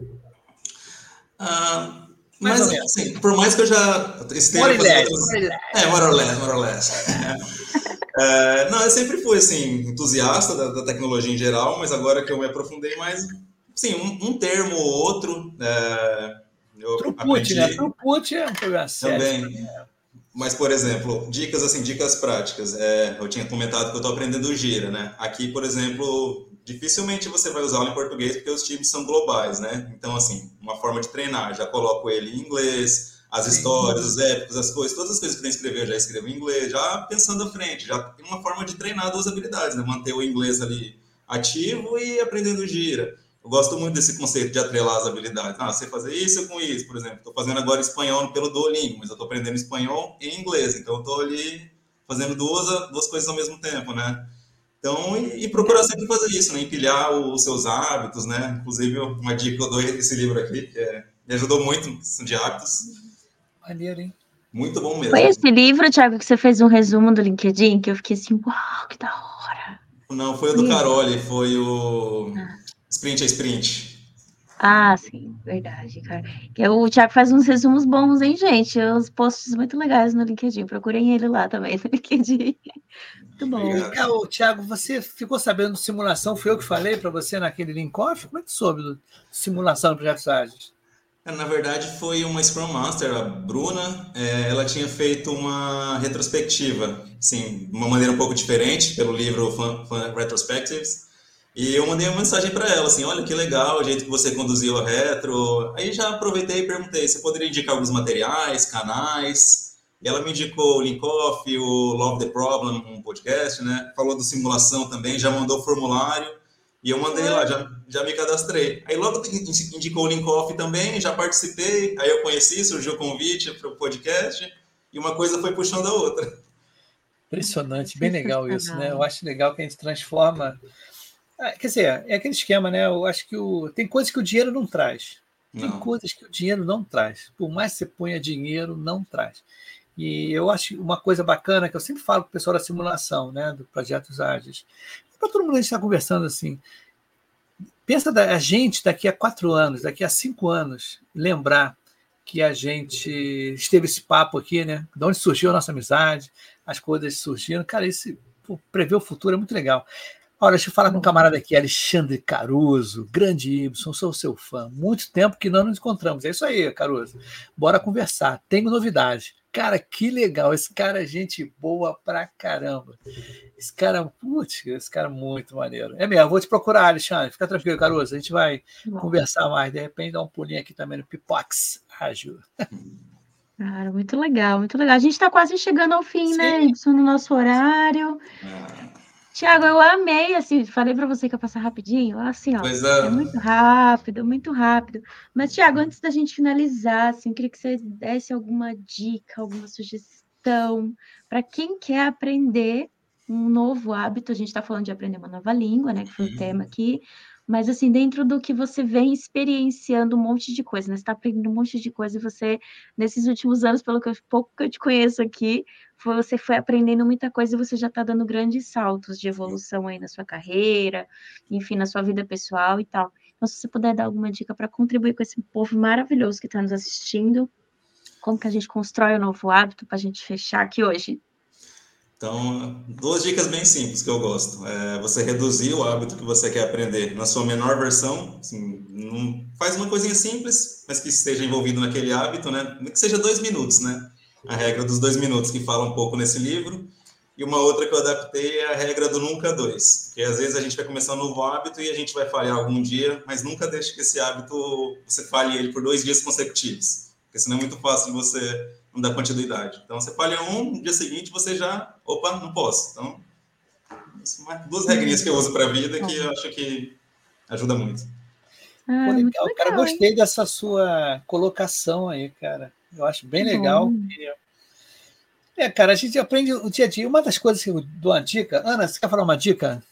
E: Ah, mas, assim, por mais que eu já esteja more fazendo... Less, É, more or less, more or less. é, não, eu sempre fui, assim, entusiasta da, da, tecnologia em geral, mas agora que eu me aprofundei mais, sim, um, um termo ou outro... É,
A: eu aprendi... né? Throughput é um problema sério.
E: Também. Né? Mas, por exemplo, dicas assim, dicas práticas. É, eu tinha comentado que eu estou aprendendo Gira, né? Aqui, por exemplo, dificilmente você vai usá-lo em português porque os times são globais, né? Então, assim, uma forma de treinar, já coloco ele em inglês, as Sim. histórias, os épicos, as coisas, todas as coisas que tem que escrever eu já escrevo em inglês, já pensando à frente, já tem uma forma de treinar duas habilidades, né? Manter o inglês ali ativo e aprendendo gira. Eu gosto muito desse conceito de atrelar as habilidades. Ah, você fazer isso com isso, por exemplo. Estou fazendo agora espanhol pelo Duolingo, mas eu estou aprendendo espanhol em inglês, então eu estou ali fazendo duas, duas coisas ao mesmo tempo, né? Então, e, e, procurar sempre fazer isso, né? Empilhar os seus hábitos, né? Inclusive, uma dica que eu dou esse livro aqui, que é, me ajudou muito de hábitos.
A: Maneiro, hein?
E: Muito bom mesmo.
D: Foi esse livro, Thiago, que você fez um resumo do LinkedIn, que eu fiquei assim, uau, que da hora.
E: Não, foi o do Carole, foi o ah. Sprint a Sprint.
D: Ah, sim, verdade, cara. O Thiago faz uns resumos bons, hein, gente? Os posts muito legais no LinkedIn. Procurem ele lá também no LinkedIn. Muito bom.
A: Legal, Tiago, você ficou sabendo de simulação? Foi eu que falei para você naquele link off? Como é que soube do simulação do projetos ágeis?
E: É, na verdade, foi uma Scrum Master, a Bruna. É, ela tinha feito uma retrospectiva, sim, de uma maneira um pouco diferente, pelo livro Fun, Fun Retrospectives. E eu mandei uma mensagem para ela, assim, olha que legal o jeito que você conduziu a retro. Aí já aproveitei e perguntei, você poderia indicar alguns materiais, canais? E ela me indicou o Linkoff, o Love the Problem, um podcast, né? Falou do simulação também, já mandou o formulário. E eu mandei lá, já, já me cadastrei. Aí logo indicou o Linkoff também, já participei. Aí eu conheci, surgiu o convite para o podcast. E uma coisa foi puxando a outra.
A: Impressionante, bem legal isso, né? Eu acho legal que a gente transforma. Ah, quer dizer, é aquele esquema, né? Eu acho que o... tem coisas que o dinheiro não traz. Tem não. coisas que o dinheiro não traz. Por mais que você ponha dinheiro, não traz. E eu acho uma coisa bacana que eu sempre falo para o pessoal da simulação, né, do Projetos Ágeis. Para todo mundo a gente está conversando assim. Pensa da, a gente daqui a quatro anos, daqui a cinco anos, lembrar que a gente esteve esse papo aqui, né? De onde surgiu a nossa amizade, as coisas surgiram. Cara, esse prever o futuro é muito legal. Olha, deixa eu falar com um camarada aqui, Alexandre Caruso, grande Ibson, sou seu fã. Muito tempo que não nos encontramos. É isso aí, Caruso. Bora conversar. Tenho novidade. Cara, que legal. Esse cara é gente boa pra caramba. Esse cara, putz, esse cara é muito maneiro. É mesmo, vou te procurar, Alexandre. Fica tranquilo, Caruso. A gente vai Bom. conversar mais. De repente, dar um pulinho aqui também no Pipox Ágil.
D: Cara, muito legal, muito legal. A gente está quase chegando ao fim, né, Sim. né, Ibson, no nosso horário. É. Tiago, eu amei, assim, falei para você que ia passar rapidinho, assim, ó, é. é. muito rápido, muito rápido. Mas, Tiago, antes da gente finalizar, assim, eu queria que você desse alguma dica, alguma sugestão para quem quer aprender um novo hábito. A gente está falando de aprender uma nova língua, né, que foi o uhum. tema aqui, mas assim, dentro do que você vem experienciando um monte de coisa, né? Você está aprendendo um monte de coisa e você, nesses últimos anos, pelo que eu, pouco que eu te conheço aqui, você foi aprendendo muita coisa e você já está dando grandes saltos de evolução aí na sua carreira, enfim, na sua vida pessoal e tal. Então, se você puder dar alguma dica para contribuir com esse povo maravilhoso que está nos assistindo, como que a gente constrói o um novo hábito para a gente fechar aqui hoje?
E: Então, duas dicas bem simples que eu gosto. É você reduzir o hábito que você quer aprender na sua menor versão. Assim, não, faz uma coisinha simples, mas que esteja envolvido naquele hábito, né? Que seja dois minutos, né? A regra dos dois minutos, que fala um pouco nesse livro. E uma outra que eu adaptei é a regra do nunca dois. Que às vezes a gente vai começar um novo hábito e a gente vai falhar algum dia, mas nunca deixe que esse hábito, você falhe ele por dois dias consecutivos. Porque senão é muito fácil você não dá continuidade. Então, você falha um, no dia seguinte você já, opa, não posso. Então, são duas regrinhas que eu uso para a vida que eu acho que ajuda muito.
A: Ah, Pô, legal. legal. Cara, gostei dessa sua colocação aí, cara. Eu acho bem legal. É, cara, a gente aprende o dia a dia. Uma das coisas que eu dou uma dica, Ana, você quer falar uma dica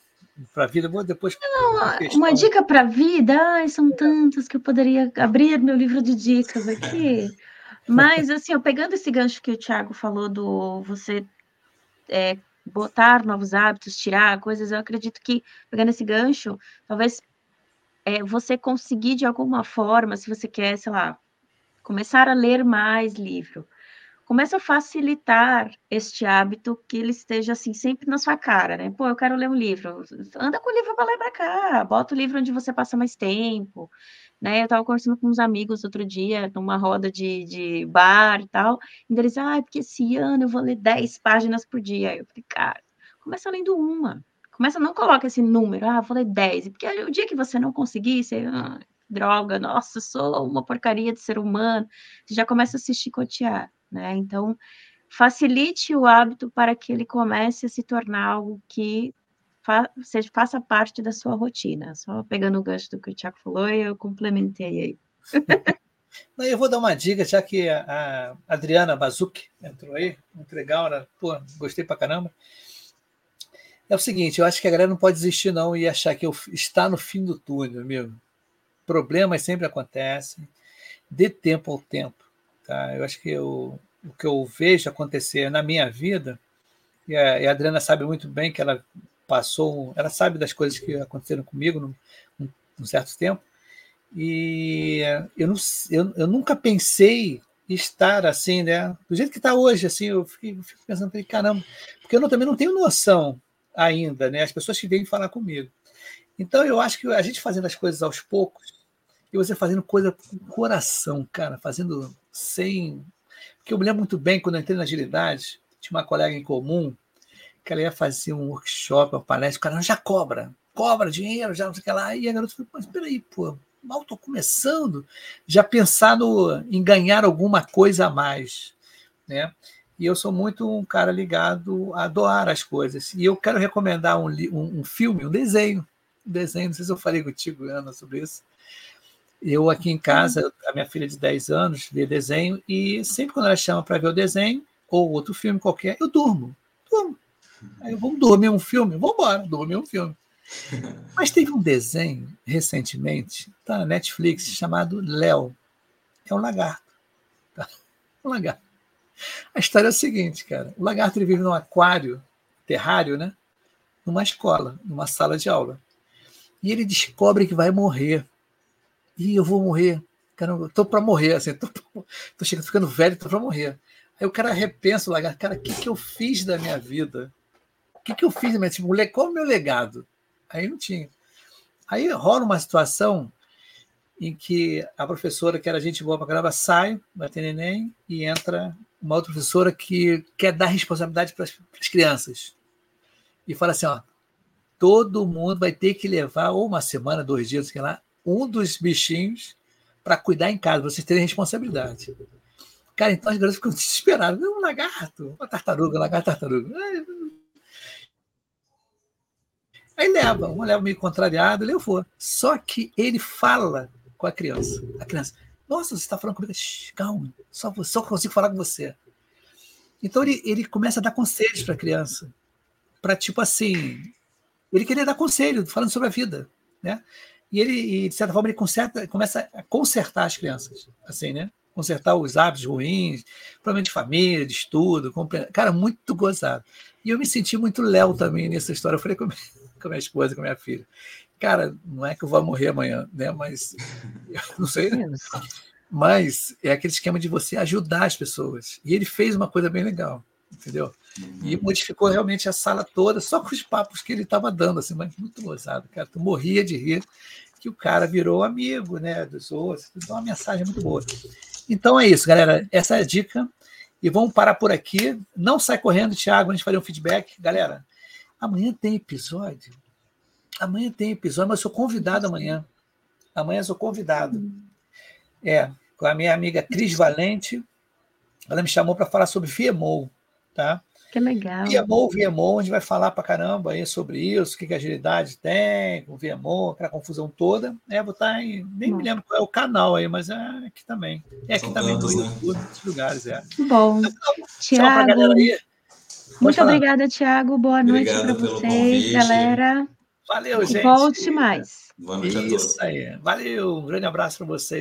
A: para a vida? Vou depois.
D: Não, uma dica para a vida? Ai, são tantas que eu poderia abrir meu livro de dicas aqui. Mas, assim, eu pegando esse gancho que o Thiago falou do você é, botar novos hábitos, tirar coisas, eu acredito que, pegando esse gancho, talvez é, você conseguir de alguma forma, se você quer, sei lá, começar a ler mais livro, começa a facilitar este hábito que ele esteja assim sempre na sua cara, né? Pô, eu quero ler um livro. Anda com o livro para e para cá, bota o livro onde você passa mais tempo. Né? Eu estava conversando com uns amigos outro dia, numa roda de, de bar e tal, e eles, ah, porque esse ano eu vou ler 10 páginas por dia. Aí eu falei, cara, começa lendo uma. Começa, não coloca esse número, ah, vou ler 10, porque o dia que você não conseguir, você, ah, droga, nossa, sou uma porcaria de ser humano, você já começa a se chicotear, né? Então, facilite o hábito para que ele comece a se tornar algo que fa seja, faça parte da sua rotina. Só pegando o gancho do que o Tiago falou, eu complementei aí.
A: Não, eu vou dar uma dica, já que a Adriana Bazuc entrou aí, muito legal, né? Pô, gostei pra caramba. É o seguinte, eu acho que a galera não pode desistir não e achar que eu, está no fim do túnel, amigo. Problemas sempre acontecem, dê tempo ao tempo. Tá? Eu acho que eu, o que eu vejo acontecer na minha vida, e a, e a Adriana sabe muito bem que ela passou, ela sabe das coisas que aconteceram comigo num, num certo tempo, e eu, não, eu, eu nunca pensei estar assim, né? Do jeito que está hoje, assim, eu, eu fico pensando, caramba, porque eu não, também não tenho noção ainda, né? As pessoas que vêm falar comigo. Então, eu acho que a gente fazendo as coisas aos poucos, e você fazendo coisa com coração, cara, fazendo sem. Porque eu me lembro muito bem quando eu entrei na agilidade, tinha uma colega em comum que ela ia fazer um workshop, uma palestra, o cara já cobra, cobra dinheiro, já não sei o que lá. E a garota falou, mas peraí, pô, mal estou começando, já pensando em ganhar alguma coisa a mais, né? E eu sou muito um cara ligado a doar as coisas. E eu quero recomendar um, um, um filme, um desenho, um desenho, não sei se eu falei contigo, Ana, sobre isso. Eu aqui em casa, a minha filha de 10 anos vê desenho e sempre quando ela chama para ver o desenho ou outro filme qualquer, eu durmo. Durmo. Aí vamos dormir um filme? Vamos embora, dormir um filme. Mas teve um desenho recentemente, tá na Netflix, chamado Léo. É um lagarto. Tá? Um lagarto. A história é a seguinte, cara. O lagarto ele vive num aquário, terrário, né? Numa escola, numa sala de aula. E ele descobre que vai morrer. E eu vou morrer. Caramba, tô para morrer, assim, tô, tô chegando, ficando velho, tô para morrer. Aí o cara repensa o lagarto, cara, o que, que eu fiz da minha vida? Que, que eu fiz, mas tipo, qual é o meu legado? Aí não tinha. Aí rola uma situação em que a professora, que era gente boa pra caramba, sai, vai ter neném, e entra uma outra professora que quer dar responsabilidade para as crianças. E fala assim: ó, todo mundo vai ter que levar, ou uma semana, dois dias, sei lá, um dos bichinhos para cuidar em casa, vocês terem responsabilidade. Cara, então as garotas ficam desesperadas. Um lagarto, uma tartaruga, um lagarto, tartaruga. Aí leva, uma leva meio contrariado, levou. Só que ele fala com a criança. A criança, nossa, você está falando comigo? calma, só, só consigo falar com você. Então ele, ele começa a dar conselhos para a criança. Para tipo assim, ele queria dar conselho, falando sobre a vida. Né? E ele, de certa forma, ele conserta, começa a consertar as crianças. Assim, né? Consertar os hábitos ruins, problema de família, de estudo. Cara, muito gozado. E eu me senti muito Léo também nessa história. Eu falei com, com a minha esposa, com a minha filha cara, não é que eu vou morrer amanhã, né? Mas não sei. Mas é aquele esquema de você ajudar as pessoas. E ele fez uma coisa bem legal, entendeu? E uhum. modificou realmente a sala toda, só com os papos que ele estava dando, assim, mas muito gozado, cara. Tu morria de rir que o cara virou amigo, né, dos outros. Então, uma mensagem muito boa. Então é isso, galera. Essa é a dica. E vamos parar por aqui. Não sai correndo, Thiago, a gente fazer um feedback. Galera, amanhã tem episódio Amanhã tem episódio, mas eu sou convidado amanhã. Amanhã eu sou convidado. É, com a minha amiga Cris Valente. Ela me chamou para falar sobre VMO, tá?
D: Que legal.
A: VMO, VMO, a gente vai falar para caramba aí sobre isso, o que, que a agilidade tem, o VMO, aquela confusão toda. É, vou estar tá em. Nem Bom. me lembro qual é o canal aí, mas é aqui também. É aqui São também, YouTube, né? lugares, é.
D: Bom. Então, Tiago. Muito falar. obrigada, Tiago. Boa noite para vocês, galera.
A: Valeu, gente.
D: Volte mais.
E: Boa noite Isso a todos.
A: aí. Valeu. Um grande abraço para vocês.